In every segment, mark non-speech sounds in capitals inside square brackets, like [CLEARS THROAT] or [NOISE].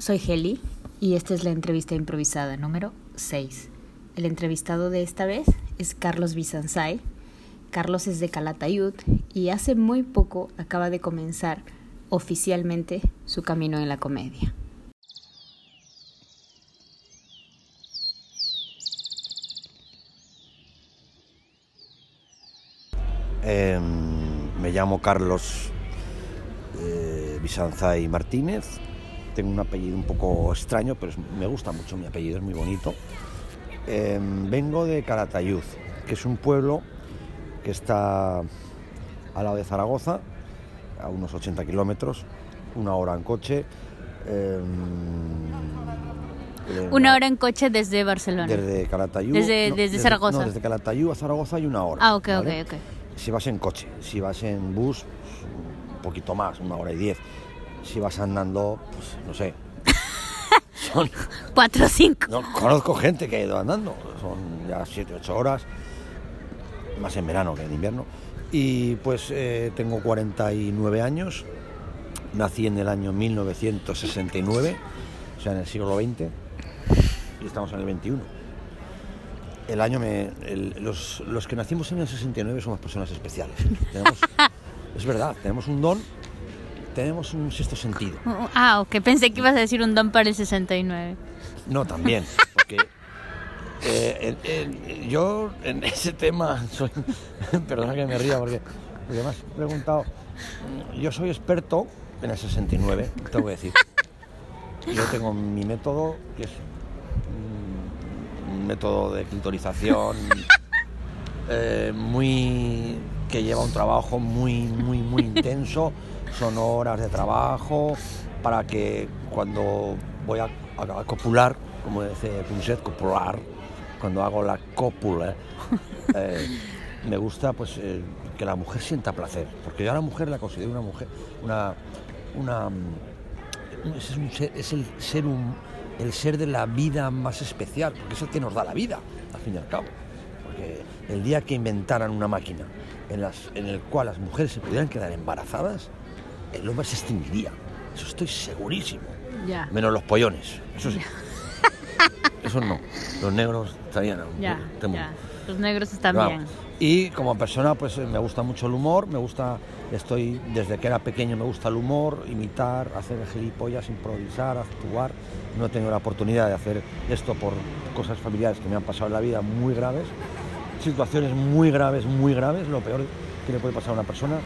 Soy Heli y esta es la entrevista improvisada número 6. El entrevistado de esta vez es Carlos Bizanzay. Carlos es de Calatayud y hace muy poco acaba de comenzar oficialmente su camino en la comedia. Eh, me llamo Carlos eh, Bizanzay Martínez. Tengo un apellido un poco extraño, pero es- me gusta mucho mi apellido, es muy bonito. Eh, vengo de Calatayud, que es un pueblo que está al lado de Zaragoza, a unos 80 kilómetros, una hora en coche. eh, Una hora en coche desde Barcelona. Desde Calatayud. Desde- desde Zaragoza. No, desde Calatayud a Zaragoza hay una hora. Ah, ok, ¿vale? ok, ok. Si vas en coche, si vas en bus, un poquito más, una hora y diez. Si vas andando, pues no sé. [LAUGHS] Son, 4 o 5. no, conozco gente que ha ido andando, son ya siete, ocho horas, más en verano que en invierno. Y pues eh, tengo 49 años, nací en el año 1969, o sea, en el siglo XX, y estamos en el 21. El año me. el- los, los que nacimos en el 69 somos personas especiales. Tenemos- [LAUGHS] es verdad, tenemos un don, tenemos un sexto sentido. [LAUGHS] Ah, ok. Pensé que ibas a decir un don para el 69. No, también, porque [LAUGHS] eh, yo en [LAUGHS] ese tema soy. Perdona que me ría, porque, porque me has preguntado. Yo soy experto en el 69, tengo que decir. Yo tengo mi método, que es mm, un método de clitorización eh, muy que lleva un trabajo muy muy muy intenso son horas de trabajo para que cuando voy a, a- a copular como dice Punset copular cuando hago la cópula [LAUGHS] eh, me gusta pues eh, que la mujer sienta placer porque yo a la mujer la considero una mujer una una mm, es, un ser- es el ser un- el ser de la vida más especial porque es el que nos da la vida al fin y al cabo. Porque el día que inventaran una máquina en, las, en el cual las mujeres se pudieran quedar embarazadas, el hombre se extinguiría. Eso estoy segurísimo. Ya. Menos los pollones, eso sí. [LAUGHS] Eso no. Los negros estarían. Ya, ya. Los negros están bien. Y como persona, pues eh, me gusta mucho el humor, me gusta, estoy, desde que era pequeño me gusta el humor, imitar, hacer gilipollas, improvisar, actuar. No he tenido la oportunidad de hacer esto por cosas familiares que me han pasado en la vida muy graves, situaciones muy graves, muy graves, lo peor que le puede pasar a una persona.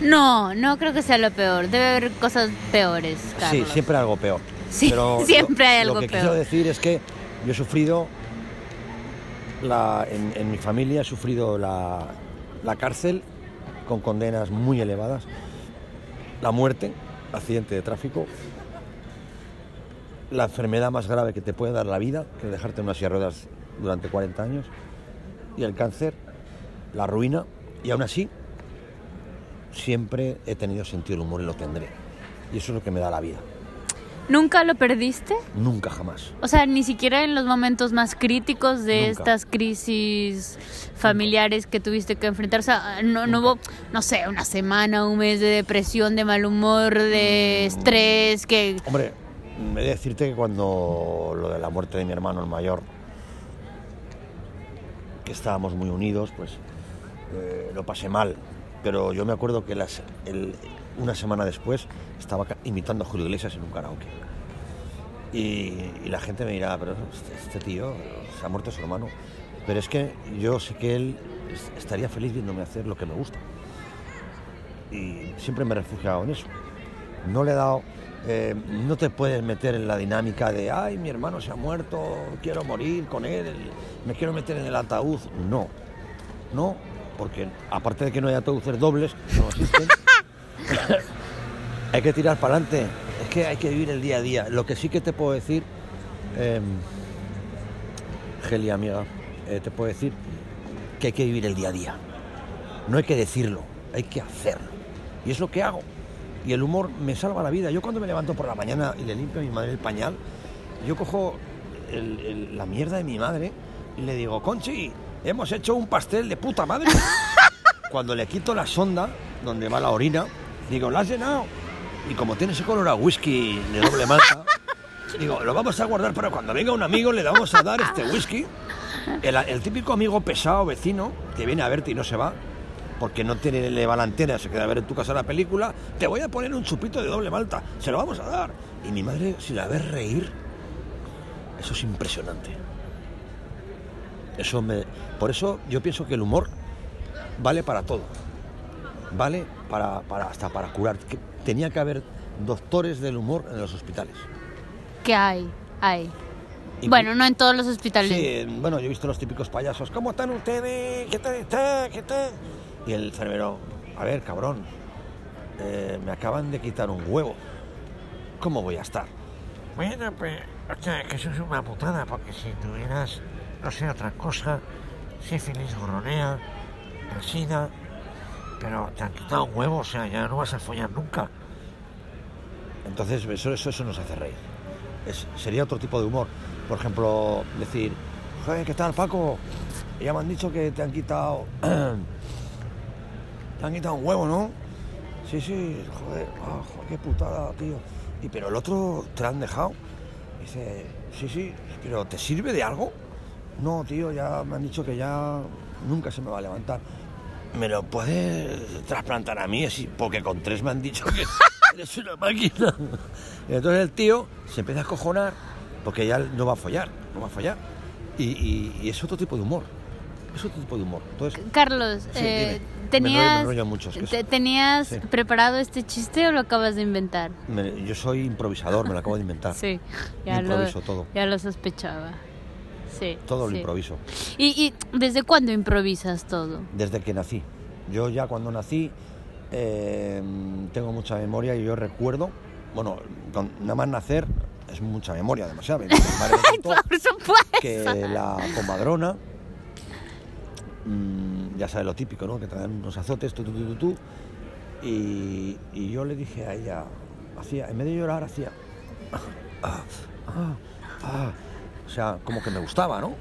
No, no creo que sea lo peor. Debe haber cosas peores, Carlos. Sí, siempre algo peor. Sí, Pero [LAUGHS] lo- siempre hay algo Lo que peor. quiero decir es que yo he sufrido, la, en, en mi familia he sufrido la, la cárcel con condenas muy elevadas, la muerte, accidente de tráfico, la enfermedad más grave que te puede dar la vida, que es dejarte en unas silla de ruedas durante 40 años, y el cáncer, la ruina, y aún así siempre he tenido sentido del humor y lo tendré. Y eso es lo que me da la vida. ¿Nunca lo perdiste? Nunca jamás. O sea, ni siquiera en los momentos más críticos de Nunca. estas crisis familiares que tuviste que enfrentar. O sea, no, no hubo, no sé, una semana, un mes de depresión, de mal humor, de Mm. estrés, que... Hombre, he de decirte que cuando lo de la muerte de mi hermano el mayor, que estábamos muy unidos, pues eh, lo pasé mal. Pero yo me acuerdo que las, una semana después estaba imitando a Julio Iglesias en un karaoke. Y, la gente me dirá, pero este, este tío se ha muerto su hermano. Pero es que yo sé que él es- estaría feliz viéndome hacer lo que me gusta. Y siempre me he refugiado en eso. No le he dado. eh, no te puedes meter en la dinámica de, ay, mi hermano se ha muerto, quiero morir con él, me quiero meter en el ataúd. No, no, porque aparte de que no hay ataúdes dobles, no existen, [LAUGHS] hay que tirar para adelante. Es que hay que vivir el día a día. Lo que sí que te puedo decir, eh, Geli, amiga, eh, te puedo decir que hay que vivir el día a día. No hay que decirlo, hay que hacerlo. Y es lo que hago. Y el humor me salva la vida. Yo cuando me levanto por la mañana y le limpio a mi madre el pañal, yo cojo el- el- la mierda de mi madre y le digo, Conchi, hemos hecho un pastel de puta madre. [LAUGHS] cuando le quito la sonda donde va la orina, digo, ¿la has llenado? Y como tiene ese color a whisky de doble malta, [LAUGHS] digo, lo vamos a guardar para cuando venga un amigo le vamos a dar este whisky. El, el típico amigo pesado, vecino, que viene a verte y no se va, porque no tiene le va la antena, se queda a ver en tu casa la película, te voy a poner un chupito de doble malta, se lo vamos a dar. Y mi madre, si la ves reír, eso es impresionante. Eso me, por eso yo pienso que el humor vale para todo. Vale para, para- hasta para curar. Que tenía que haber doctores del humor en los hospitales. ¿Qué hay? Hay. Y- Bueno, no en todos los hospitales. Sí, en- bueno, yo he visto los típicos payasos. ¿Cómo están ustedes? ¿Qué tal está? ¿Qué tal? Y el enfermero, a ver, cabrón, eh, me acaban de quitar un huevo. ¿Cómo voy a estar? Bueno, pues, o sea, que eso es una putada, porque si tuvieras, no sé, otra cosa, sífilis, goronea, el SIDA, pero te han quitado un huevo, o sea, ya no vas a follar nunca. Entonces, eso, eso, eso nos hace reír. Es- sería otro tipo de humor. Por ejemplo, decir, ¿qué tal, Paco? Ya me han dicho que te han quitado. [CLEARS THROAT] te han quitado un huevo, ¿no? Sí, sí, joder, ah, joder, qué putada, tío. Y pero el otro te lo han dejado. Dice, sí, sí, pero ¿te sirve de algo? No, tío, ya me han dicho que ya nunca se me va a levantar. ¿Me lo puedes trasplantar a mí? Así, porque con tres me han dicho que [LAUGHS] eres una máquina. Y entonces el tío se empieza a cojonar porque ya no va a follar, no va a follar. Y, y- y es otro tipo de humor. Es otro tipo de humor. Entonces, Carlos, Sí, eh, ¿tenías, enrollo- me enrollo mucho, es que te- ¿tenías Sí. preparado este chiste o lo acabas de inventar? me- yo soy improvisador, me lo acabo de inventar. [LAUGHS] Sí, ya lo, improviso todo. ya lo sospechaba. Sí. Todo lo improviso. ¿Y, ¿Y desde cuándo improvisas todo? Desde que nací. Yo ya cuando nací eh, tengo mucha memoria y yo recuerdo, bueno, con- nada más nacer es mucha memoria, demasiado. Mi madre me [LAUGHS] contó Por supuesto. que la comadrona, mm, ya sabes lo típico, ¿no? Que dan unos azotes, tú, tú, tú, tú, tú. Y, y yo le dije a ella, hacía, en vez de llorar, hacía... [LAUGHS] ah, ah, ah. O sea, como que me gustaba, ¿no?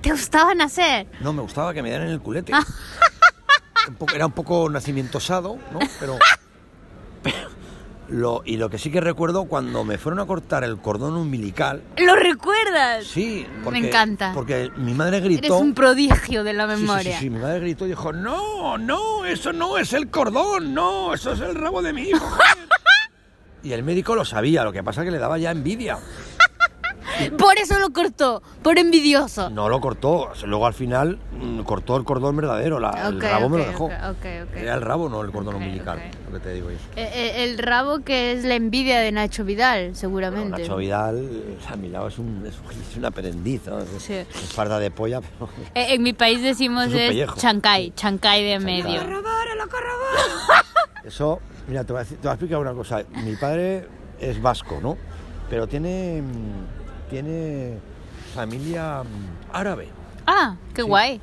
¿Te gustaba nacer? No, me gustaba que me dieran el culete. Poco- era un poco nacimiento osado, ¿no? Pero, pero lo, y lo que sí que recuerdo cuando me fueron a cortar el cordón umbilical, ¿Lo recuerdas? sí, porque, Me encanta. Porque mi madre Eres gritó. un prodigio de la Sí, sí, memoria. Sí, sí, mi madre gritó y dijo, no, no, eso no es el cordón, no, eso es el rabo de mi hijo. joder". [LAUGHS] y el médico lo sabía, lo que pasa es que le daba ya envidia. Por eso lo cortó, por envidioso. No lo cortó, luego al final mm, cortó el cordón verdadero, la- el rabo me lo dejó. Era el rabo, no el cordón umbilical, lo que te digo yo. Eh, eh, el rabo que es la envidia de Nacho Vidal, seguramente. Nacho Vidal, a mi lado es, un, es, es una perendiz, ¿no? Es, Sí. es farda de polla, pero... [LAUGHS] Eh, en mi país decimos Es es chancay, chancay de Chancay. medio. [LAUGHS] Eso, mira, te voy, a decir- te voy a explicar una cosa. Mi padre es vasco, ¿no? Pero tiene, mm, tiene familia mm, árabe. Ah, qué Sí. guay.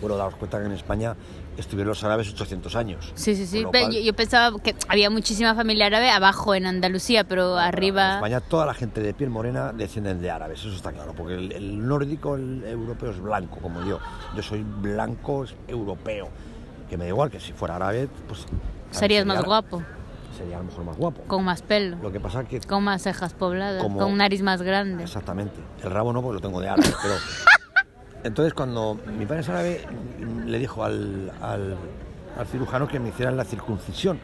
Bueno, daos cuenta que en España estuvieron los árabes 800 años. Sí, sí, sí. Cual, Yo, yo pensaba que había muchísima familia árabe abajo en Andalucía, pero En arriba... España toda la gente de piel morena descienden de árabes, eso está claro, porque el, el nórdico, el europeo es blanco, como yo. Yo soy blanco, europeo. Que me da igual que si fuera árabe, pues... Serías sería- más guapo, Sería a lo mejor más guapo. con más pelo, Lo que pasa que con más cejas pobladas, Como- con un nariz más grande. Exactamente. El rabo no, porque lo tengo de árabe, pero... [LAUGHS] Entonces, cuando mi padre es árabe, le dijo al, al, al cirujano que me hicieran la circuncisión.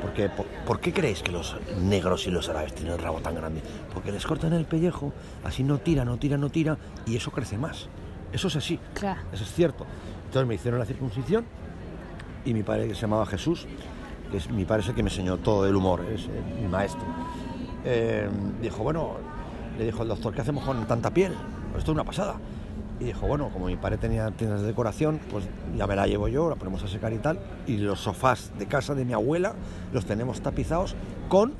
Porque, ¿por, por qué creéis que los negros y los árabes tienen el rabo tan grande? Porque les cortan el pellejo, así no tira, no tira, no tira, y eso crece más. Eso es así, Claro. eso es cierto. Entonces me hicieron la circuncisión y mi padre, que se llamaba Jesús, que es mi padre es el que me enseñó todo el humor, es eh, mi maestro, eh, dijo, bueno, le dijo el doctor, ¿qué hacemos con tanta piel? Esto es una pasada. Y dijo, bueno, como mi padre tenía tiendas de decoración, pues ya me la llevo yo, la ponemos a secar y tal. Y los sofás de casa de mi abuela los tenemos tapizados con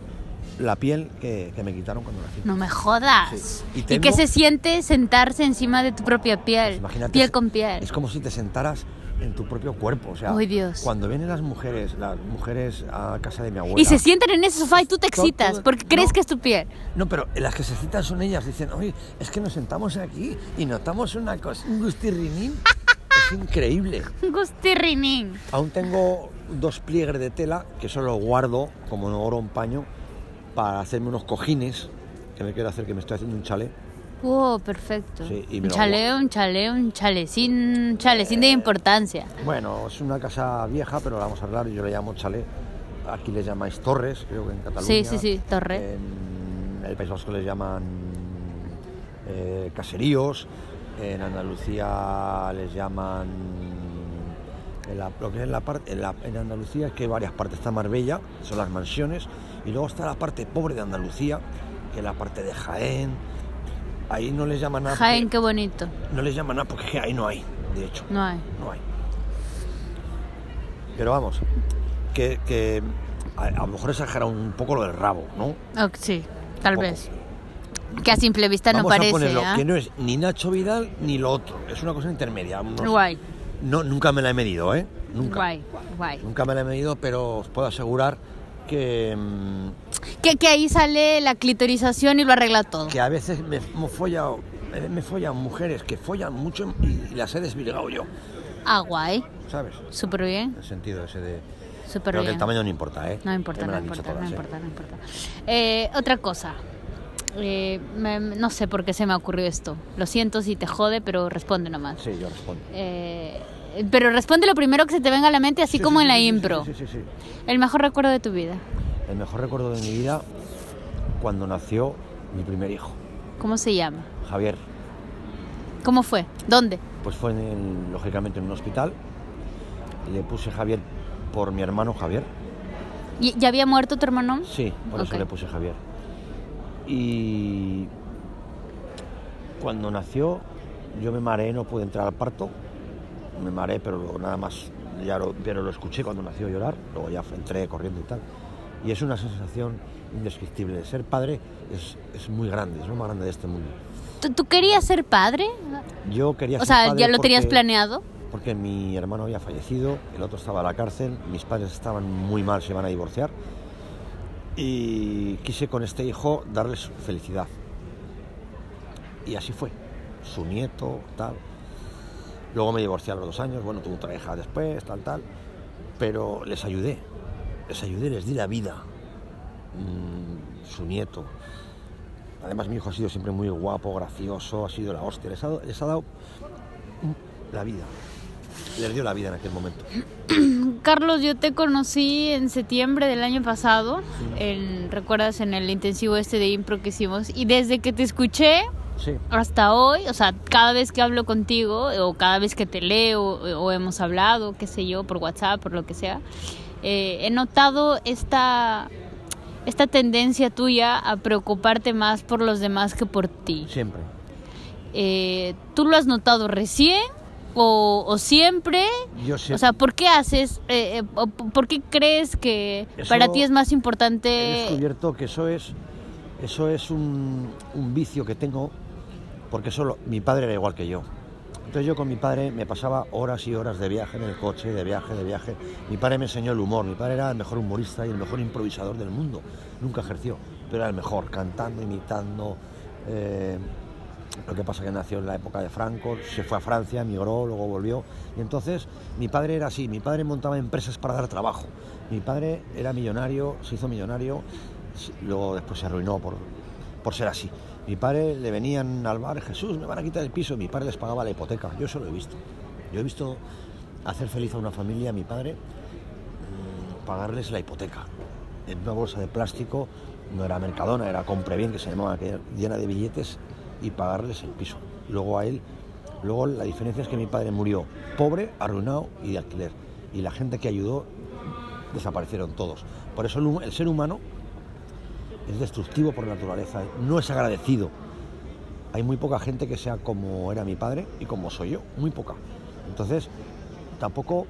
la piel que, que me quitaron cuando nací. No me jodas. Sí. Y ¿Y, tengo- qué se siente sentarse encima de tu propia piel? Pues imagínate, piel con piel. Es como si te sentaras en tu propio cuerpo. O sea, Ay, Dios. cuando vienen las mujeres, las mujeres a casa de mi abuela. Y se sienten en ese sofá y tú te excitas todo- porque crees no. que es tu piel. No, pero las que se citan son ellas. Dicen, oye, es que nos sentamos aquí y notamos una cosa, un gustirrinín. [LAUGHS] es increíble. Gustirrinín. Aún tengo dos pliegues de tela que solo guardo como oro en paño para hacerme unos cojines que me quiero hacer, que me estoy haciendo un chalet. Perfecto. Sí, y un lo chalet, un chalet, un chalecín, chalecín de importancia. Bueno, es una casa vieja, pero la vamos a y yo le llamo chalet. Aquí les llamáis torres, creo que en Cataluña. Sí, sí, sí, torre. En el País Vasco les llaman eh, caseríos. En Andalucía les llaman. En, la, lo que es en, la parte, en, la- en Andalucía es que hay varias partes. Está Marbella, son las mansiones, y luego está la parte pobre de Andalucía, que es la parte de Jaén. Ahí no les llaman nada. Jaén, porque- qué bonito. No les llaman nada porque ahí no hay, de hecho. No hay. No hay. Pero vamos, que, que a, a lo mejor exagera un poco lo del rabo, ¿no? Sí, tal vez. Que a simple vista no parece. a ponerlo, ¿ah? que no es ni Nacho Vidal ni lo otro, es una cosa intermedia. No, Guay, no, nunca me la he medido, ¿eh? Nunca. guay, guay. Nunca me la he medido, pero os puedo asegurar que, mm, Que, que ahí sale la clitorización y lo arregla todo. que a veces me, me, follado, me, me follan mujeres que follan mucho y, y las he desvirgado yo, Ah, guay. ¿sabes? Súper bien, En el sentido ese de... súper Pero que bien. el tamaño no importa, ¿eh? No importa, no dicho importa, no ¿eh? importa, no importa. Eh, otra cosa. Eh, me- no sé por qué se me ocurrió esto. Lo siento si te jode, pero responde nomás. Sí, yo respondo. Eh, pero responde lo primero que se te venga a la mente, así Sí, como sí, en la sí, impro. Sí, sí, sí, sí. El mejor recuerdo de tu vida. El mejor recuerdo de mi vida cuando nació mi primer hijo, ¿Cómo se llama? Javier. ¿Cómo fue? ¿Dónde? Pues fue, en- lógicamente, en un hospital. Le puse Javier por mi hermano Javier. ¿Y- ¿Ya había muerto tu hermano? Sí, por eso le puse Javier. Y cuando nació, yo me mareé, no pude entrar al parto. Me mareé, pero nada más, ya lo, pero lo escuché cuando nació llorar. Luego ya entré corriendo y tal. Y es una sensación indescriptible. De ser padre es, es muy grande, es lo más grande de este mundo. ¿Tú, tú querías ser padre? Yo quería O ser sea, padre ¿ya lo tenías porque- planeado? Porque mi hermano había fallecido, el otro estaba en la cárcel, mis padres estaban muy mal, se iban a divorciar. Y quise con este hijo darles felicidad. Y así fue. Su nieto, tal. Luego me divorcié a los dos años, bueno, tuve otra hija después, tal, tal. Pero les ayudé. Les ayudé, les di la vida. Mm, su nieto. Además, mi hijo ha sido siempre muy guapo, gracioso, ha sido la hostia. Les ha, dado- les ha dado la vida. Les dio la vida en aquel momento. [CLEARS THROAT] Carlos, yo te conocí en septiembre del año pasado, en, recuerdas en el intensivo este de impro que hicimos, y desde que te escuché Sí. hasta hoy, o sea, cada vez que hablo contigo o cada vez que te leo o, hemos hablado, qué sé yo, por WhatsApp, por lo que sea, eh, he notado esta, esta tendencia tuya a preocuparte más por los demás que por ti. Siempre. Eh, ¿Tú lo has notado recién o, o siempre? Yo sé- O sea, ¿por qué haces, eh, eh, por qué crees que Eso para ti es más He importante? descubierto que eso es, eso es un, un vicio que tengo, porque solo mi padre era igual que yo. Entonces yo con mi padre me pasaba horas y horas de viaje en el coche, de viaje, de viaje. Mi padre me enseñó el humor, mi padre era el mejor humorista y el mejor improvisador del mundo. Nunca ejerció, pero era el mejor, cantando, imitando. eh, lo que pasa que nació en la época de Franco, se fue a Francia, emigró, luego volvió. Y entonces mi padre era así, mi padre montaba empresas para dar trabajo. Mi padre era millonario, se hizo millonario, luego después se arruinó por, por ser así. Mi padre le venían al bar, Jesús, me van a quitar el piso, mi padre les pagaba la hipoteca, yo eso lo he visto. Yo he visto hacer feliz a una familia, a mi padre, mm, pagarles la hipoteca en una bolsa de plástico, no era Mercadona, era Compre Bien, que se llamaba, llena de billetes, y pagarles el piso. Luego a él, luego la diferencia es que mi padre murió pobre, arruinado y de alquiler. Y la gente que ayudó desaparecieron todos. Por eso el ser humano es destructivo por naturaleza, no es agradecido. Hay muy poca gente que sea como era mi padre y como soy yo, muy poca. Entonces, tampoco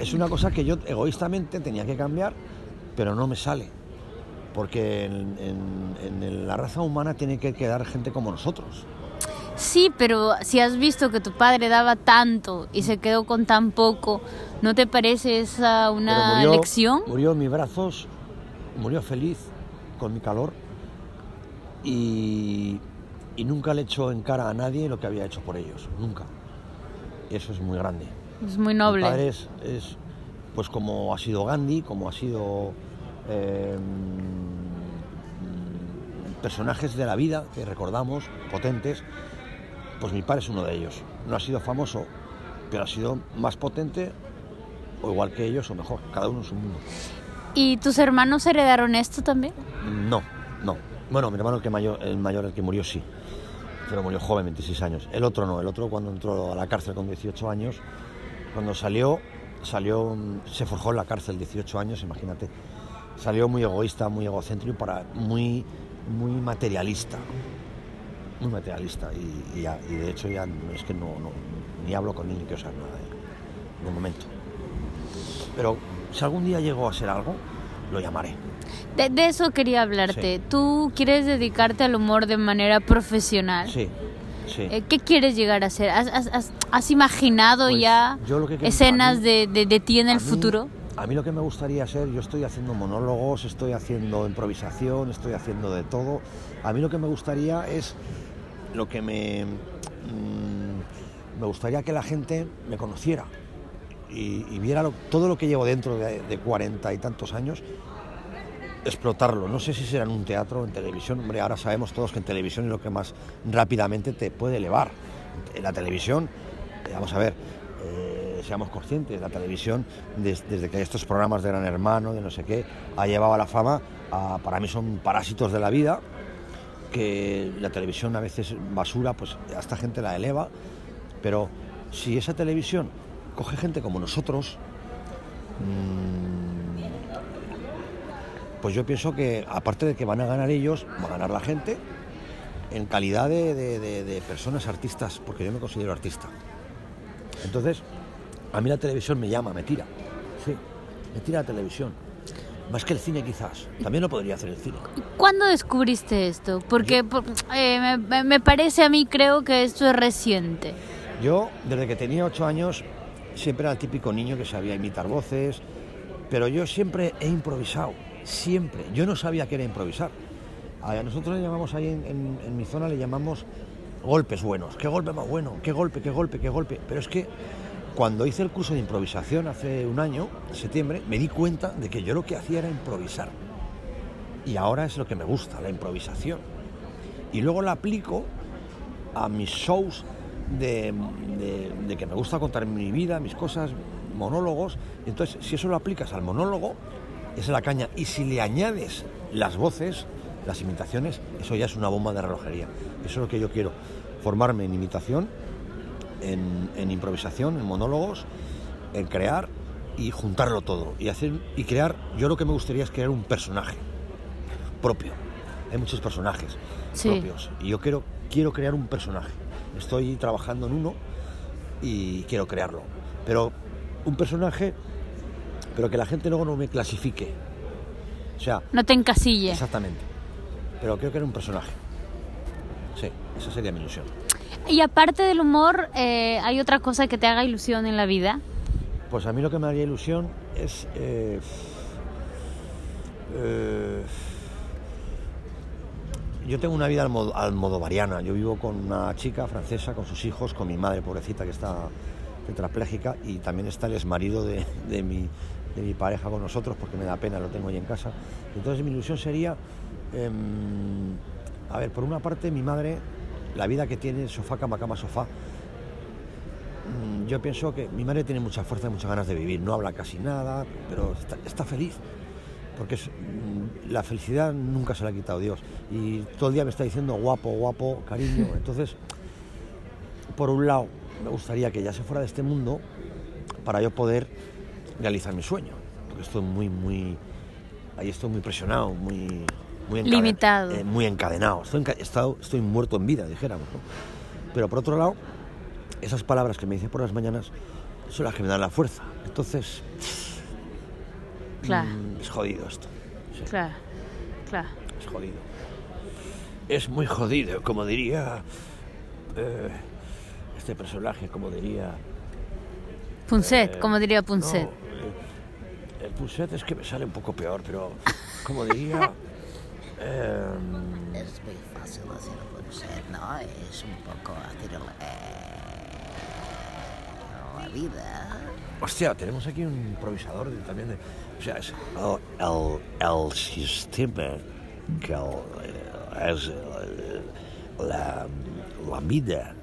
es una cosa que yo egoístamente tenía que cambiar, pero no me sale. Porque en, en- en la raza humana tiene que quedar gente como nosotros. Sí, pero si has visto que tu padre daba tanto y se quedó con tan poco, ¿no te parece esa una murió, lección? Murió en mis brazos, murió feliz con mi calor y, y nunca le echó en cara a nadie lo que había hecho por ellos, nunca. Y eso es muy grande. Es muy Mi noble. padre es, es, pues como ha sido Gandhi, como ha sido eh, personajes de la vida que recordamos, potentes, pues mi padre es uno de ellos. No ha sido famoso, pero ha sido más potente o igual que ellos o mejor, cada uno en su mundo. ¿Y tus hermanos heredaron esto también? No, no. Bueno, mi hermano que mayor, el mayor, el que murió, sí. Pero murió joven, 26 años. El otro no, el otro cuando entró a la cárcel con 18 años, cuando salió, salió, se forjó en la cárcel 18 años, imagínate. Salió muy egoísta, muy egocéntrico, para, muy, muy materialista. Muy materialista. Y, y de hecho ya es que no, ni hablo con él ni quiero saber nada de de momento. Pero si algún día llego a ser algo, lo llamaré. De, de eso quería hablarte. Sí. ¿Tú quieres dedicarte al humor de manera profesional? Sí, sí. Eh, ¿Qué quieres llegar a ser? ¿Has, has- has- has imaginado Pues, ya que escenas mí- de, de- de ti en el A mí- futuro? A mí lo que me gustaría hacer, yo estoy haciendo monólogos, estoy haciendo improvisación, estoy haciendo de todo. A mí lo que me gustaría es lo que me mm, me gustaría que la gente me conociera y, viera todo lo que llevo dentro de, de 40 y tantos años explotarlo. No sé si será en un teatro, en televisión. Hombre, ahora sabemos todos que en televisión es lo que más rápidamente te puede elevar. En la televisión, eh, vamos a ver, eh, seamos conscientes, la televisión, des- desde que hay estos programas de Gran Hermano, de no sé qué, ha llevado a la fama, para mí son parásitos de la vida, que la televisión a veces basura, pues a esta gente la eleva, pero si esa televisión coge gente como nosotros, mm, pues yo pienso que aparte de que van a ganar ellos, va a ganar la gente en calidad de, de- de- de personas artistas, porque yo me considero artista. Entonces, a mí la televisión me llama, me tira. Sí, me tira la televisión. Más que el cine quizás. También lo podría hacer el cine. ¿Cuándo descubriste esto? Porque por- eh, me, me parece a mí, creo que esto es reciente. Yo, desde que tenía ocho años, siempre era el típico niño que sabía imitar voces, pero yo siempre he improvisado, siempre. Yo no sabía que era improvisar. A nosotros le llamamos ahí en, en- mi zona, le llamamos golpes buenos. ¿Qué golpe más bueno? ¿Qué golpe, qué golpe, qué golpe? Pero es que cuando hice el curso de improvisación hace un año, septiembre, me di cuenta de que yo lo que hacía era improvisar. Y ahora es lo que me gusta, la improvisación. Y luego la aplico a mis shows de, de- de que me gusta contar mi vida, mis cosas, monólogos. Entonces, si eso lo aplicas al monólogo, es la caña. Y si le añades las voces, las imitaciones, eso ya es una bomba de relojería. Eso es lo que yo quiero, formarme en imitación, en, en improvisación, en monólogos, en crear y juntarlo todo. Y, hacer, y crear, yo lo que me gustaría es crear un personaje propio. Hay muchos personajes Sí. propios. Y yo quiero, quiero crear un personaje. Estoy trabajando en uno y quiero crearlo. Pero un personaje, pero que la gente luego no me clasifique. O sea, No te encasilles. exactamente. Pero creo que era un personaje. Sí, esa sería mi ilusión. Y aparte del humor, eh, ¿hay otra cosa que te haga ilusión en la vida? Pues a mí lo que me haría ilusión es... eh, eh, yo tengo una vida al modo, al modo variana. Yo vivo con una chica francesa, con sus hijos, con mi madre pobrecita que está tetrapléjica y también está el exmarido de, de, mi, de mi pareja con nosotros porque me da pena, lo tengo ahí en casa. Entonces mi ilusión sería, em, a ver, por una parte mi madre, la vida que tiene, sofá, cama, cama, sofá, Mm, yo pienso que mi madre tiene mucha fuerza y muchas ganas de vivir, no habla casi nada, pero está feliz, porque es- mm, la felicidad nunca se la ha quitado Dios. Y todo el día me está diciendo guapo, guapo, cariño. [LAUGHS] Entonces, por un lado, me gustaría que ya se fuera de este mundo para yo poder realizar mi sueño, porque estoy muy, muy, ahí estoy muy presionado, muy... muy Limitado. eh, muy encadenado, estoy, enca- estado- estoy muerto en vida, dijéramos. ¿no? Pero por otro lado, esas palabras que me dicen por las mañanas son las que me dan la fuerza. Entonces, Claro, mm, es jodido esto. sí, claro, claro. Es jodido. Es muy jodido, como diría eh, este personaje, como diría... Punset, eh, como diría Punset. no, eh, el Punset es que me sale un poco peor, pero como diría... [LAUGHS] eh, Es muy fácil hacer un set, ¿no? Es un poco hacer eh, la vida. Hostia, tenemos aquí un improvisador de- también de... O sea, es el, el, sistema que el, eh, la, la vida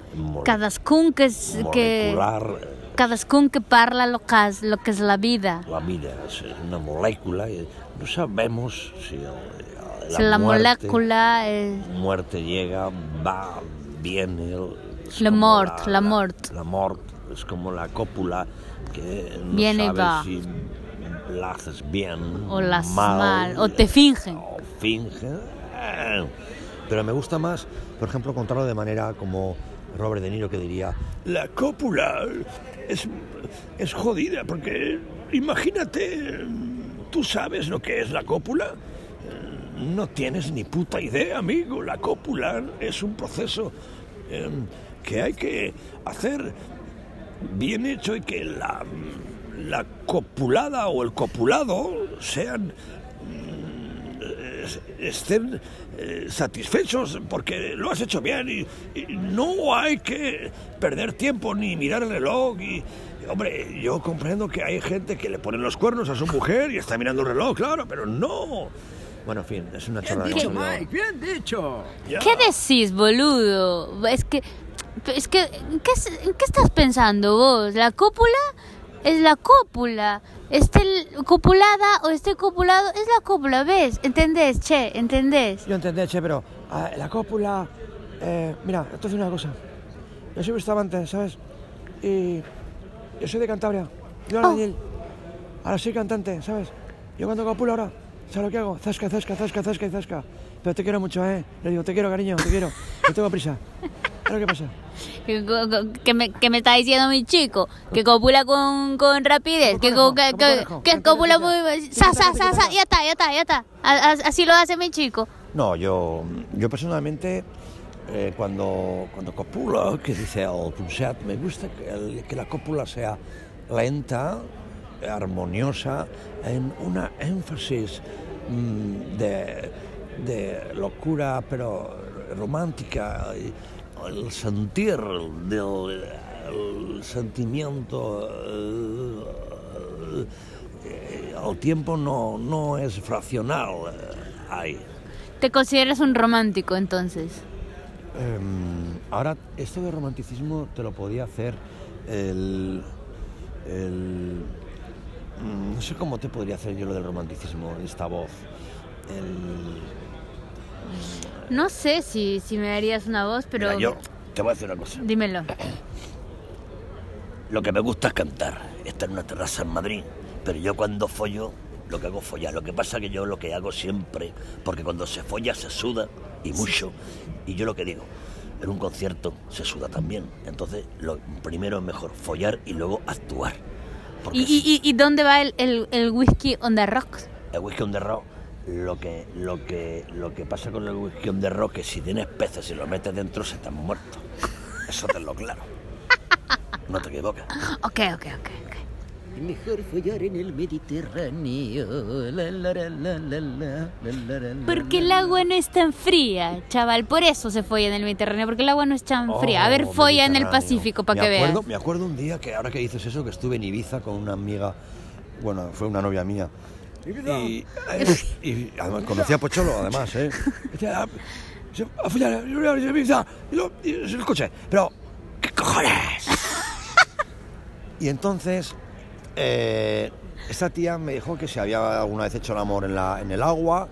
Cadascun que, és, que, molecular, cadascun que parla lo que, és, lo que és la vida. la vida es una molécula y no sabemos si el- la, Si la muerte, molécula muerte llega, va, viene. es La como mort, la mort. La mort es como la cópula que no Viene y sabes va. si la haces bien O mal, mal, o te fingen. O fingen. Eh, Pero me gusta más, por ejemplo, contarlo de manera como Robert De Niro que diría, la cópula es, es jodida porque imagínate, tú sabes lo que es la cópula. No tienes ni puta idea, amigo. La cópula es un proceso eh, que hay que hacer bien hecho y que la, la copulada o el copulado sean mm, es- estén eh, satisfechos porque lo has hecho bien y, y no hay que perder tiempo ni mirar el reloj y hombre yo comprendo que hay gente que le pone los cuernos a su mujer y está mirando el reloj claro pero no bueno en fin es una chorrada Dicho, hemos hablado. Mike, bien dicho. Ya. ¿Qué decís, boludo? Es que... Es que... ¿en qué, es- qué estás pensando vos? ¿La cópula? Es la cópula. El- copulada o este copulado es la cópula, ¿ves? ¿Entendés, che? ¿Entendés? Yo entendé, che, pero ah, la cópula... eh, mira, esto es una cosa. Yo soy Bustamante, ¿sabes? Y yo soy de Cantabria. Yo era Oh. Ahora soy cantante, ¿sabes? Yo cuando copulo ahora, ¿sabes lo que hago? Zasca, zasca, zasca, zasca y zasca. Pero te quiero mucho, ¿eh? Le digo, te quiero, cariño, te quiero. No tengo prisa. ¿Sabes lo que pasa? Que, me, que me está diciendo mi chico que copula con, con rapidez, que, copula muy... Sa, sa, sa, sa, ya está, ya está, ya está. Así lo hace mi chico. No, yo, yo personalmente, eh, cuando, cuando copulo, que dice el Punset, me gusta que, el- que la cópula sea lenta, armoniosa, en una énfasis mm, de, de locura, pero romántica, y el sentir del el sentimiento. eh, eh, al tiempo no, no es fraccional. eh, Hay. Te consideras un romántico entonces. Em, ahora, esto de romanticismo te lo podía hacer el, el- mm, No sé cómo te podría hacer yo lo del romanticismo, esta voz. El, No sé si, si me darías una voz, pero... Mira, yo te voy a decir una cosa. Dímelo. Lo que me gusta es cantar, estar en una terraza en Madrid, pero yo cuando follo, lo que hago es follar. Lo que pasa que yo lo que hago siempre, porque cuando se folla se suda, y mucho, y yo lo que digo, en un concierto se suda también. Entonces, lo primero es mejor follar y luego actuar. ¿Y, y, y, y dónde va el, el, el whisky on the rocks? el whisky on the rock, lo que, lo que, lo que pasa con el whisky de rock si tienes peces y lo metes dentro se están muertos. Eso te lo claro. No te equivocas. Ok, ok, ok. okay. Mejor follar en el Mediterráneo. Porque el agua no es tan fría, chaval. Por eso se folla en el Mediterráneo, porque el agua no es tan oh, fría. A ver, folla en el Pacífico para que acuerdo. Me acuerdo un día que ahora que dices eso, que estuve en Ibiza con una amiga, bueno, fue una novia mía, y, y además conocí a Pocholo, además, ¿eh? "Ah, y y lo escuché. Pero, ¿qué cojones? [LAUGHS] y entonces, eh, esta tía me dijo que si había alguna vez hecho el amor en, la, en el agua.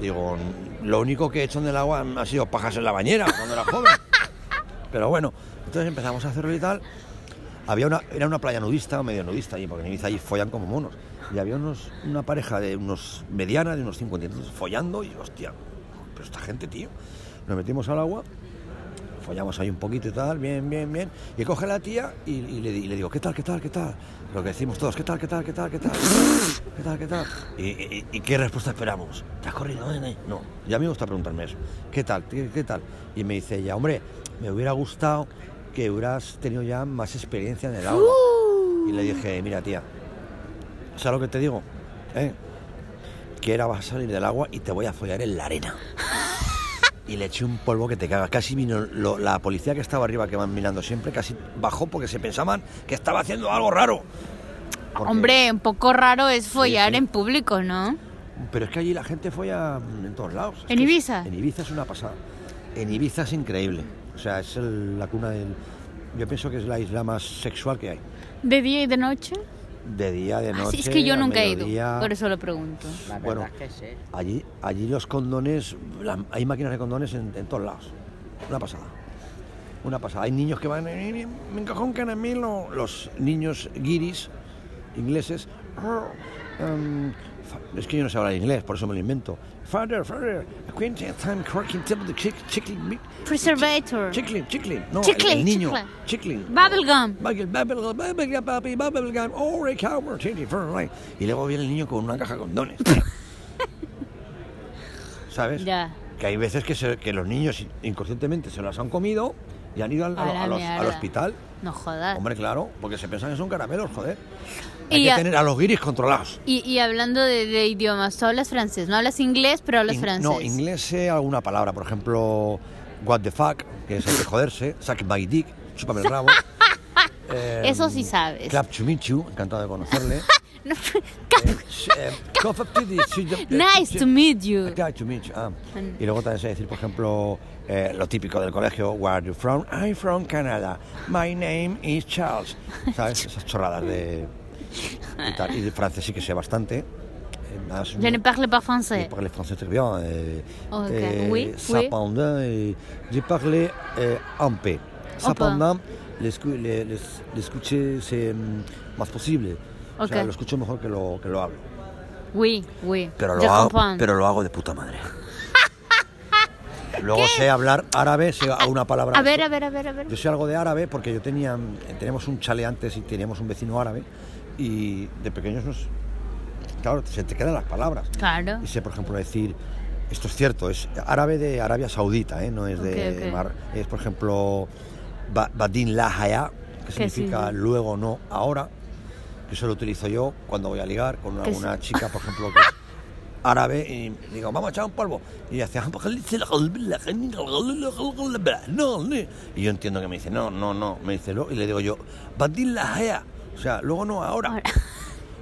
Digo, lo único que he hecho en el agua ha sido pajas en la bañera cuando era joven. [LAUGHS] Pero bueno, entonces empezamos a hacerlo y tal. Había una, era una playa nudista, medio nudista allí, porque en Ibiza allí follan como monos. Y había unos, una pareja de unos mediana, de unos 50 entonces follando y hostia, pero esta gente, tío. Nos metimos al agua, follamos ahí un poquito y tal, bien, bien, bien. Y coge la tía y, y le, di- y le digo, ¿qué tal, qué tal, qué tal? Lo que decimos todos, ¿qué tal, qué tal, qué tal, qué tal? ¿Qué tal, qué tal? ¿Y, y- y qué respuesta esperamos? ¿Te has corrido, nene? No, ya me gusta preguntarme eso. ¿Qué tal, qué, qué tal? Y me dice ella, hombre, me hubiera gustado que hubieras tenido ya más experiencia en el agua. Y le dije, mira, tía, ¿sabes lo que te digo? ¿Eh? Que ahora vas a salir del agua y te voy a follar en la arena. Y le eché un polvo que te cagas. Casi vino lo- la policía que estaba arriba, que van mirando siempre, casi bajó porque se pensaban que estaba haciendo algo raro. Porque- Hombre, un poco raro es follar sí. en público, ¿no? Pero es que allí la gente fue a, en todos lados. ¿En es- Ibiza? en Ibiza es una pasada. En Ibiza es increíble. O sea, es el- la cuna del... Yo pienso que es la isla más sexual que hay. ¿De día y de noche? De día, de Ah, noche, sí, es que yo nunca he ido, por eso lo pregunto. La Bueno. verdad es que sí. Allí, allí los condones, la- hay máquinas de condones en, en todos lados. Una pasada. Una pasada. Hay niños que van, "Eh, eh, me encajoncan a mí lo- los niños guiris ingleses. Um, fa- es que yo no sé hablar inglés, por eso me lo invento. Father, father, acquaintance, time cracking table, chick, chickling, meat, Preservator. chickling, chickling. No, Chicle, el, el niño. chicle. Chickling. Bubblegum. Bubble, bubble, bubble, papi, bubblegum, oh, recover, titty, for life. Y luego viene el niño con una caja de condones. [LAUGHS] ¿Sabes? Ya. Que hay veces que, se- que los niños inconscientemente se las han comido y han ido al, A la a los- mierda. al hospital. No jodas. Hombre, claro, porque se piensan que son caramelos, joder. Hay Y que a- tener a los guiris controlados. Y, y hablando de, de idiomas, tú hablas francés, no hablas inglés, pero hablas In- francés. No, inglés sé alguna palabra, por ejemplo, what the fuck, que es hay que joderse, suck my dick, chúpame el rabo. Eh, [LAUGHS] Eso sí sabes. Clap to meet you, encantado de conocerle. [LAUGHS] No, Eh, eh, nice to meet you. Nice to meet you, ah. Y luego también sé decir, por ejemplo, eh, lo típico del colegio, where are you from? I'm from Canada. My name is Charles. ¿Sabes? Esas chorradas de... Y, tal. Y de francés sí que sé bastante. Eh, Je ne parle pas Je français. parle français très bien. Euh, Ok, euh, oui, oui. Cependant, euh, je parle un peu. Cependant, l'escu- le- les- l'escucher c'est hum, más posible. O sea, lo escucho mejor que lo, que lo hablo. Oui, oui. Pero Je lo, hago, comprends. pero lo hago de puta madre. [LAUGHS] Luego sé hablar árabe, sé una palabra. A ver, a ver, a ver, a ver. Yo sé algo de árabe porque yo tenía, teníamos un chale antes y teníamos un vecino árabe y de pequeños nos... Claro, se te quedan las palabras. Claro. Y sé, por ejemplo, decir, esto es cierto, es árabe de Arabia Saudita, ¿eh? no es de Ok, ok. mar, es por ejemplo ba- Badin la haya, que ¿Qué significa significa? luego no ahora, que eso lo utilizo yo cuando voy a ligar con una, ¿Qué una chica, por ejemplo, que es [LAUGHS] árabe y digo, vamos a echar un polvo. Y hace y yo entiendo que me dice, no, no, no, me dice, y le digo yo, Badin la haya, o sea, luego no ahora.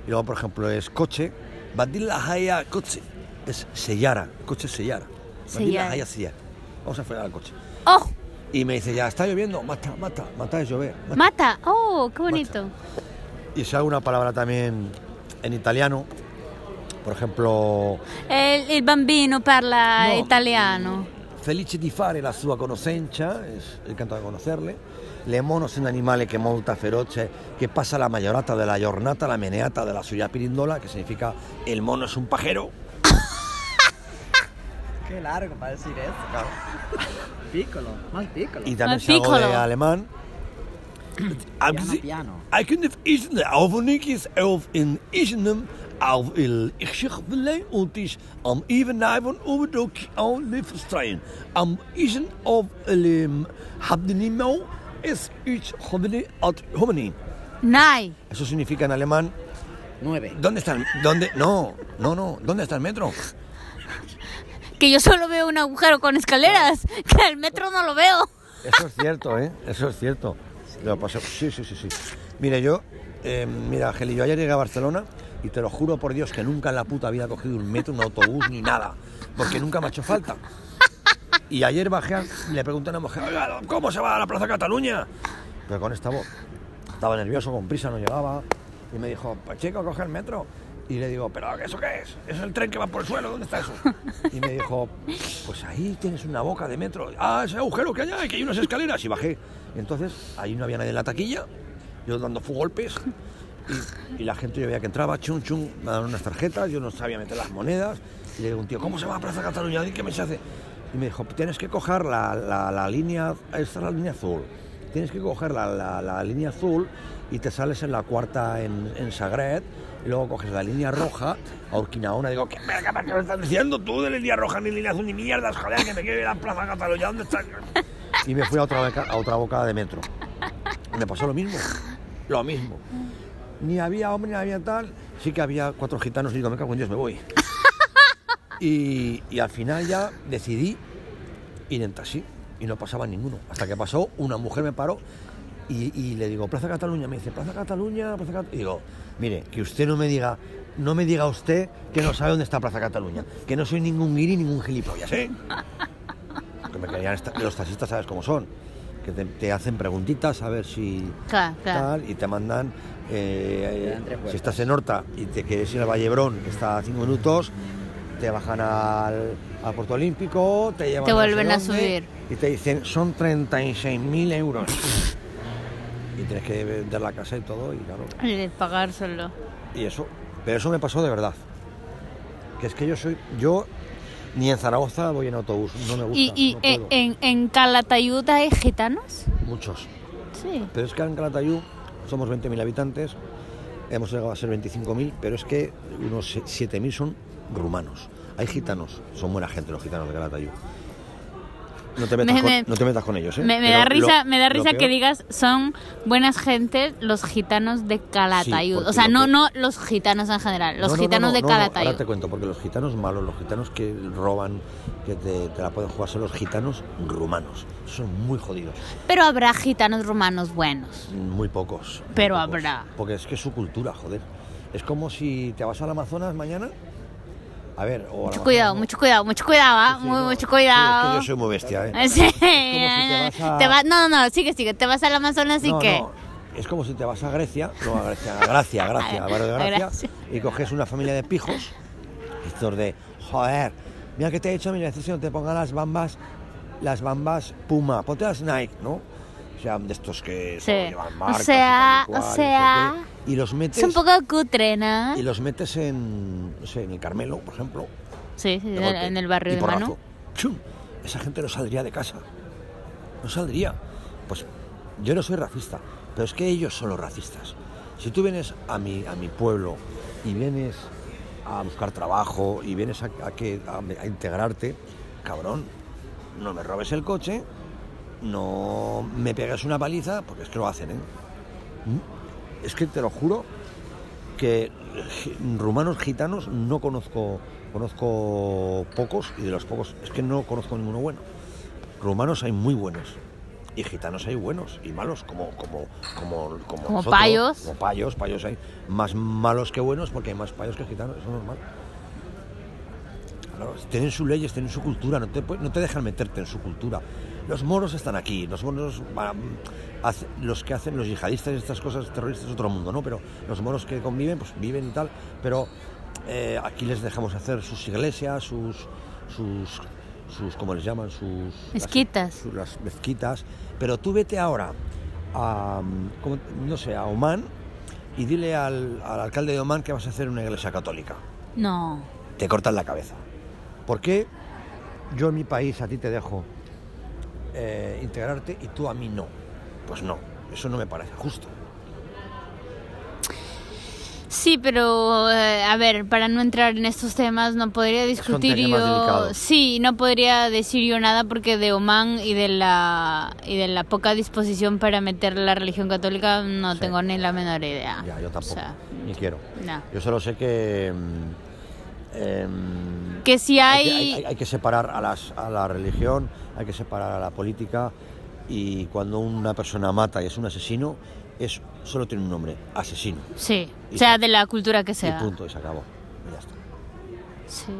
Y luego, por ejemplo, es coche. Badil la haya coche. Es sellara. Coche sellara. Badil la Sellara. haya sellara. Vamos a fregar el coche. ¡Oh! Y me dice, ya está lloviendo. Mata, mata. Mata es llover. mata". Mata. ¡Oh! ¡Qué bonito! Y sé alguna palabra también en italiano. Por ejemplo, El, bambino parla No. italiano. felice di fare la sua conoscenza. Es encantado de conocerle. Le mono es un animale che è molto feroce, che pasa la mayorata della giornata, la meneata della suya pirindola, que significa el mono es un pajero. [LAUGHS] Qué largo para decir eso. Claro. Piccolo, más piccolo. Y también algo de piccolo. alemán. Piano, piano. Ik kan is de alvenikjes of in il alleen und is am even nijven over de al niet verstaan. Am isen of elim hab de nimo es iets homini at homini. Nai. Eso significa en alemán Nueve. ¿Dónde está el dónde no, no, no, ¿dónde está el metro? Que yo solo veo un agujero con escaleras. [LAUGHS] Que el metro no lo veo. Eso es cierto, ¿eh? Eso es cierto. Sí, sí, sí, sí. Mire, yo, eh, mira, Ángel, yo ayer llegué a Barcelona y te lo juro por Dios que nunca en la puta he cogido un metro, un autobús ni nada, porque nunca me ha hecho falta. Y ayer bajé, a- le pregunté a una mujer, "Oiga, ¿cómo se va a la Plaza Cataluña? Pero con esta voz. Estaba nervioso, con prisa, no llegaba. Y me dijo, pues chico, coge el metro. Y le digo, ¿pero eso qué es? Es el tren que va por el suelo, ¿dónde está eso? Y me dijo, pues ahí tienes una boca de metro. Ah, ese agujero que hay, ahí, que hay unas escaleras. Y bajé. Entonces, ahí no había nadie en la taquilla, yo dando golpes. Y, y la gente yo veía que entraba, chum, chum, me daban unas tarjetas, yo no sabía meter las monedas. Y le digo un tío, ¿cómo se va a Plaza Cataluña? ¿Qué me se hace? Y me dijo, tienes que coger la, la- la línea, esta es la línea azul. Tienes que coger la- la línea azul y te sales en la cuarta en, en Sagret. Y luego coges la línea roja a Urquinaona. Digo, ¿qué, me estás diciendo tú de línea roja ni línea azul ni mierdas? Joder, que me quiero ir a Plaza Cataluña. ¿Dónde estás? Y me fui a otra, beca- a otra boca de metro. Me pasó lo mismo. Lo mismo. Ni había hombre, ni había tal. Sí que había cuatro gitanos y digo, me cago en Dios, me voy. Y, y al final ya decidí ir en taxi y no pasaba ninguno. Hasta que pasó, una mujer me paró Y, y le digo, Plaza Cataluña, me dice, Plaza Cataluña, Plaza Cataluña. Y digo, mire, que usted no me diga, no me diga usted que no sabe dónde está Plaza Cataluña, que no soy ningún guiri, ningún gilipollas, ¿eh? [LAUGHS] Que me querían esta- los taxistas, ¿sabes cómo son? Que te, te hacen preguntitas a ver si Claro, claro. tal, y te mandan, eh, si estás en Horta y te quieres ir al Vallebrón, que está a cinco minutos, te bajan al, al Puerto Olímpico, te llevan Te vuelven a subir. y te dicen, son 36.000 euros. [LAUGHS] y tienes que vender la casa y todo, y claro, Y pagárselo. y eso, pero eso me pasó de verdad. Que es que yo soy, yo ni en Zaragoza voy en autobús, no me gusta. ¿Y, y no en, puedo. en, en Calatayud hay gitanos? Muchos. Sí. Pero es que en Calatayud somos 20.000 habitantes, hemos llegado a ser 25.000, pero es que unos 7.000 son rumanos. Hay gitanos, son buena gente los gitanos de Calatayud. No te metas, Me- con, me- no te metas con ellos, ¿eh? Me, me da lo- risa, me da lo risa que digas son buenas gentes los gitanos de Calatayud. porque o sea, lo no, no los gitanos en general, los No, no, no, gitanos no, de no, no, Calatayud. ahora te cuento, porque los gitanos malos, los gitanos que roban, que te, te la pueden jugar, son los gitanos rumanos. Son muy jodidos. Pero habrá gitanos rumanos buenos. Muy pocos. muy Pero pocos. habrá. Porque es que es su cultura, joder. Es como si te vas al Amazonas mañana. A ver, o al Mucho cuidado, mucho cuidado, mucho cuidado, ¿ah? Sí, sí, Muy, no. mucho Sí, es cuidado. que yo soy muy bestia, ¿eh? [LAUGHS] Sí. si te a- Te no, no, no, sigue, sigue. Te vas al Amazonas y No, qué. no, Es como si te vas a Grecia, no a Grecia, a Gracia, a Gracia, al barrio de A Gracia, Gracia. y coges una familia de pijos, estos de, joder, mira que te he hecho, mira, si no te pongan las bambas, las bambas Puma, ponte las Nike, ¿no? O sea, de estos que Sí. llevan O marcas y sea, y cual, o sea, y los metes, Es un poco cutre, ¿no? y los metes en, no sé, en el Carmelo, por ejemplo, Sí, en, el barrio y de. ¡Chum! Esa gente no saldría de casa. No saldría. Pues yo no soy racista, pero es que ellos son los racistas. Si tú vienes a mi, a mi pueblo y vienes a buscar trabajo y vienes a, a que, a, a integrarte, cabrón, no me robes el coche, no me pegues una paliza, porque es que lo hacen, ¿eh? ¿Mm? Es que te lo juro que rumanos gitanos no conozco conozco pocos y de los pocos es que no conozco ninguno bueno rumanos hay muy buenos y gitanos hay buenos y malos como como como como, Como nosotros, payos. como payos payos hay más malos que buenos porque hay más payos que gitanos eso es normal Claro, tienen sus leyes, tienen su cultura, no te, no te dejan meterte en su cultura. Los moros están aquí, los moros, hace- los que hacen los yihadistas y estas cosas terroristas es otro mundo, ¿no? Pero los moros que conviven, pues viven y tal, pero eh, aquí les dejamos hacer sus iglesias, sus, sus, sus ¿cómo les llaman? Sus Mezquitas. Las, sus- las mezquitas. Pero tú vete ahora a, mm, ¿cómo- no sé, a Oman y dile al, al alcalde de Oman que vas a hacer una iglesia católica No. te cortan la cabeza. ¿Por qué yo en mi país a ti te dejo eh, integrarte y tú a mí no? Pues no, eso no me parece justo. Sí, pero eh, a ver, para no entrar en estos temas, no podría discutir yo. Sí, no podría decir yo nada porque de Oman y de la y de la poca disposición para meter la religión católica no Sí. tengo ni la menor idea. Ya, yo O tampoco, sea, ni quiero. no. Yo solo sé que... mm, em, Que si hay, hay, que- hay- hay que separar a, las, a la religión, hay que separar a la política y cuando una persona mata y es un asesino, es solo tiene un nombre, asesino. sí, y sea se- de la cultura que Y sea. punto, y se acabó. Y ya está. Sí.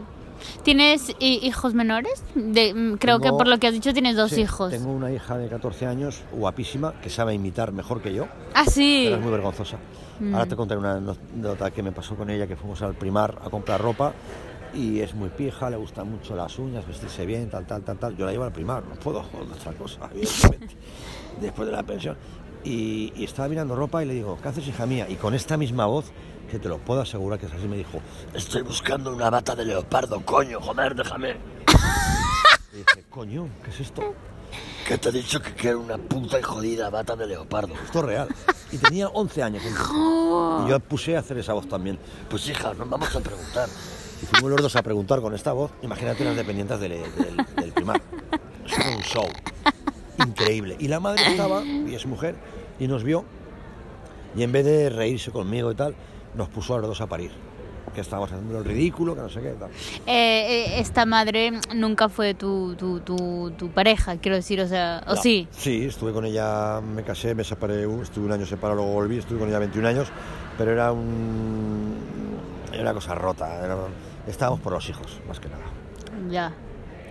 ¿Tienes hi- hijos menores? De- mm, creo que por lo que has dicho tienes dos Sí, hijos. Tengo una hija de 14 años, guapísima, que sabe imitar mejor que yo, Ah, sí. pero es muy vergonzosa. Mm. Ahora te contaré una nota que me pasó con ella, que fuimos al primar a comprar ropa y es muy pija, le gustan mucho las uñas, vestirse bien, tal, tal, tal, tal. Yo la llevo al primar, no puedo otra cosa, [LAUGHS] evidentemente, después de la pensión. Y, y estaba mirando ropa y le digo, ¿qué haces, hija mía? Y con esta misma voz, que te lo puedo asegurar que es así, me dijo, estoy buscando una bata de leopardo, coño, joder, déjame. [LAUGHS] Y dije, coño, ¿qué es esto? Que te he dicho que quiero una puta y jodida bata de leopardo. Esto es real. Y tenía 11 años. [LAUGHS] Y yo puse a hacer esa voz también. Pues hija, nos vamos a preguntar. Y fuimos los dos a preguntar con esta voz. Imagínate las dependientes del, del, del primar. Eso fue un show. Increíble. Y la madre estaba, y es mujer, y nos vio. Y en vez de reírse conmigo y tal, nos puso a los dos a parir. Porque estábamos haciendo el ridículo, que no sé qué. Tal. Eh, eh, esta madre nunca fue tu, tu, tu, tu pareja, quiero decir, o sea, ¿o No. sí? Sí, estuve con ella, me casé, me separé, estuve un año separado, luego volví, estuve con ella 21 años, pero era un... Era una cosa rota, era- estábamos por los hijos, más que nada. Ya.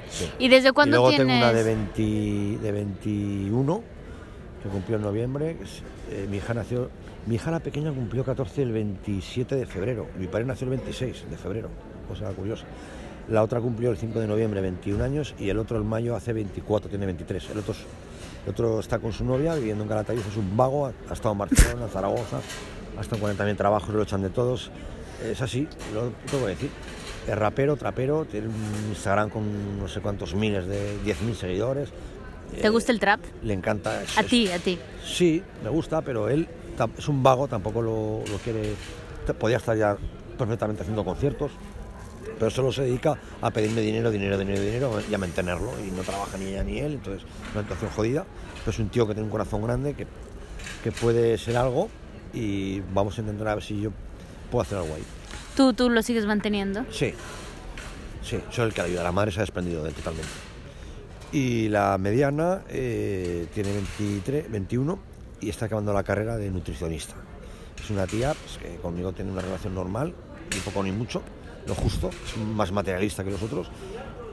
sí. ¿Y desde Y cuándo luego tienes...? tengo una de, 20 de 21, que cumplió en noviembre, que eh, mi hija nació... Mi hija la pequeña cumplió 14 el 27 de febrero, mi padre nació el 26 de febrero, cosa curiosa. La otra cumplió el 5 de noviembre, 21 años, y el otro el mayo hace 24, tiene 23. El otro, el otro está con su novia, viviendo en Calatayud, es un vago, ha, estado en Barcelona, en Zaragoza, ha estado en 40 mil trabajos, lo echan de todos. Es así, lo tengo que decir. Es rapero, trapero, tiene un Instagram con no sé cuántos miles de 10.000 seguidores. ¿Te Eh, gusta el trap? Le encanta. es- A ti, a ti. Sí, me gusta, pero él es un vago, tampoco lo, lo quiere. Podía estar ya perfectamente haciendo conciertos, pero solo se dedica a pedirme dinero, dinero, dinero, dinero y a mantenerlo. Y no trabaja ni ella ni él, entonces una situación jodida. Pero es un tío que tiene un corazón grande, que, que puede ser algo y vamos a intentar a ver si yo puedo hacer algo ahí. ¿Tú, tú lo sigues manteniendo? Sí, sí, soy el que la ayuda. La madre se ha desprendido de él totalmente. Y la mediana eh, tiene 23, 21 y está acabando la carrera de nutricionista. Es una tía pues, que conmigo tiene una relación normal, ni poco ni mucho, lo justo, es más materialista que los otros,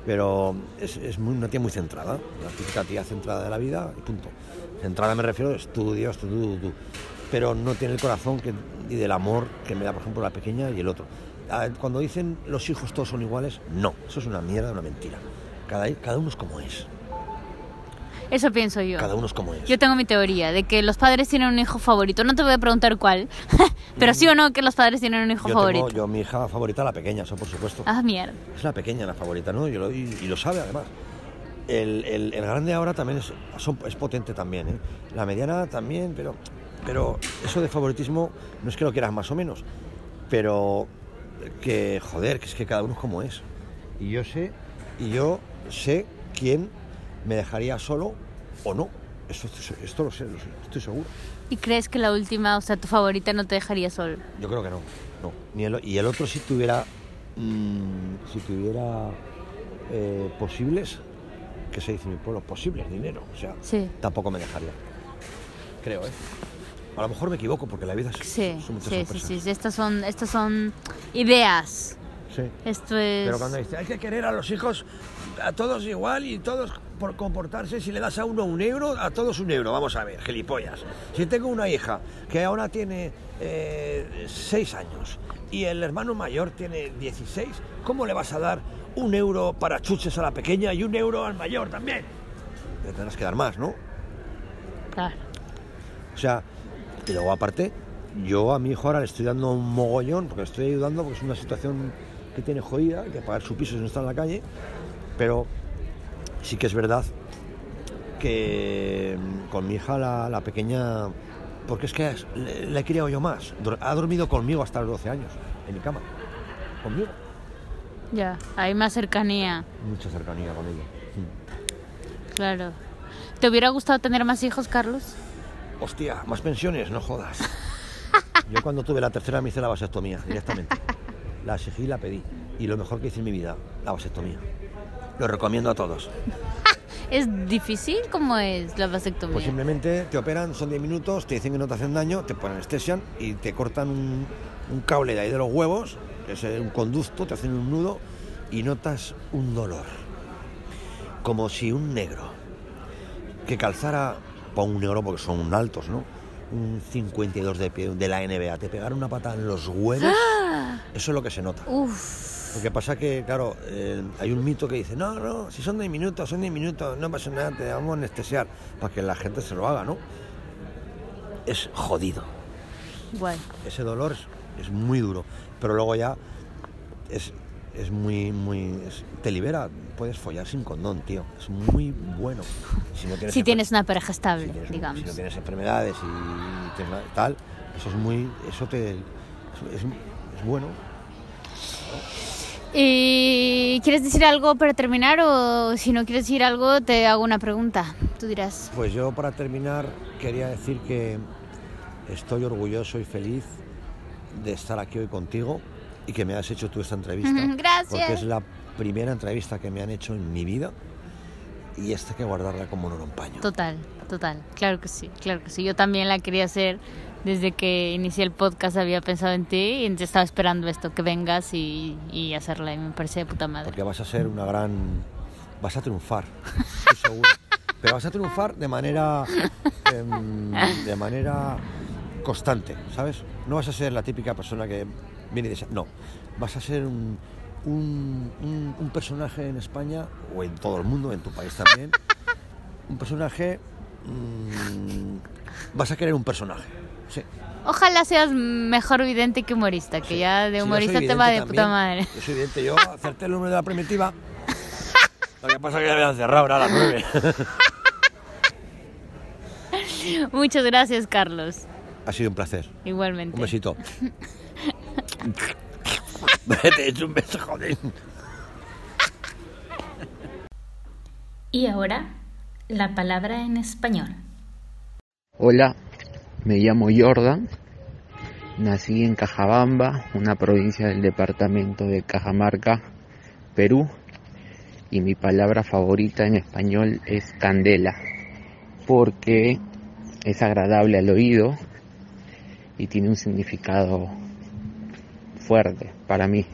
pero es, es muy- una tía muy centrada, la típica tía centrada de la vida punto. Centrada me refiero a estudios, tú, tú, pero no tiene el corazón que, y del amor que me da, por ejemplo, la pequeña y el otro. Cuando dicen los hijos todos son iguales, no, eso es una mierda, una mentira. Cada, cada uno es como es, Eso pienso yo. cada uno es como es. Yo tengo mi teoría de que los padres tienen un hijo favorito. No te voy a preguntar cuál, [LAUGHS] pero sí o no que los padres tienen un hijo Yo favorito. tengo, yo mi hija favorita, la pequeña, eso por supuesto. Ah, mierda. Es la pequeña la favorita, ¿no? Yo lo- y, y lo sabe además. El, el- el grande ahora también es, son- es potente también, ¿eh? La mediana también, pero, pero eso de favoritismo no es que lo quieras más o menos, pero que, joder, que es que cada uno es como es. Y yo sé, y yo sé quién me dejaría solo o no. Esto, esto lo sé, lo sé, estoy seguro. ¿Y crees que la última, o sea, tu favorita no te dejaría solo? Yo creo que no, no. Ni el- y el otro si tuviera, mm, si tuviera eh, posibles, ¿qué se dice en mi pueblo? Posibles, dinero. O sea, Sí. tampoco me dejaría. Creo, ¿eh? A lo mejor me equivoco porque la vida es, Sí, son muchas sí, sí, sí. Estas son, estas son ideas. Sí. Esto es... Pero cuando dice, hay que querer a los hijos a todos igual y todos por comportarse, si le das a uno un euro, a todos un euro. Vamos a ver, gilipollas. Si tengo una hija que ahora tiene eh, seis años y el hermano mayor tiene 16, ¿cómo le vas a dar un euro para chuches a la pequeña y un euro al mayor también? Le tendrás que dar más, ¿no? Claro. O sea, y luego aparte, yo a mi hijo ahora le estoy dando un mogollón, porque le estoy ayudando, porque es una situación que tiene jodida, que pagar su piso si no está en la calle, pero sí que es verdad que mm, con mi hija la, la pequeña, porque es que le, le he criado yo más, ha dormido conmigo hasta los 12 años, en mi cama, conmigo, Ya, hay más cercanía, mucha cercanía con ella. Mm. claro. ¿Te hubiera gustado tener más hijos, Carlos? Hostia, más pensiones, no jodas. [LAUGHS] Yo cuando tuve la tercera me hice la vasectomía directamente. La exigí y la pedí. Y lo mejor que hice en mi vida, la vasectomía. Lo recomiendo a todos. [LAUGHS] ¿Es difícil? ¿Cómo es la vasectomía? Pues simplemente te operan, son 10 minutos, te dicen que no te hacen daño, te ponen anestesian y te cortan un, un cable de ahí de los huevos, que es un conducto, te hacen un nudo y notas un dolor. Como si un negro que calzara, para un negro porque son altos, ¿no? Un 52 de pie de la NBA, te pegara una patada en los huevos, [GASPS] eso es lo que se nota. Uf, Lo que pasa que, claro, eh, hay un mito que dice, no, no, si son 10 minutos, son 10 minutos, no pasa nada, te vamos a anestesiar, para que la gente se lo haga, ¿no? Es jodido. guay. Ese dolor es, es muy duro, pero luego ya es, es muy, muy... es- te libera, puedes follar sin condón, tío. Es muy bueno. Si no tienes Si enfer- tienes una pareja estable, si tienes, digamos. si no tienes enfermedades y tienes tal, eso es muy... Eso te... es- es- es bueno. ¿Y quieres decir algo para terminar o si no quieres decir algo te hago una pregunta? Tú dirás. Pues yo para terminar quería decir que estoy orgulloso y feliz de estar aquí hoy contigo y que me has hecho tú esta entrevista. Gracias. Porque es la primera entrevista que me han hecho en mi vida y esta que guardarla como un paño. Total, total. Claro que sí, claro que sí. Yo también la quería hacer desde que inicié el podcast. Había pensado en ti y estaba esperando esto, que vengas y, y hacerla. Y me parece de puta madre. Porque vas a ser una gran... Vas a triunfar, estoy seguro. Pero vas a triunfar de manera... em, de manera constante, ¿sabes? No vas a ser la típica persona que viene y dice... No, vas a ser un, un, un- un personaje en España o en todo el mundo, en tu país también. Un personaje... mm, vas a querer un personaje, sí. Ojalá seas mejor vidente que humorista, que Sí. ya de humorista te va de vidente puta madre. Yo soy evidente, yo acerté el número de la primitiva. [LAUGHS] Lo que pasa es que ya habían cerrado, era a las nueve. [LAUGHS] Muchas gracias, Carlos. Ha sido un placer. Igualmente. Un besito. Te he hecho un beso, joder. Y ahora, la palabra en español. Hola, me llamo Jordan. Nací en Cajabamba, una provincia del departamento de Cajamarca, Perú. Y mi palabra favorita en español es candela, porque es agradable al oído y tiene un significado fuerte para mí.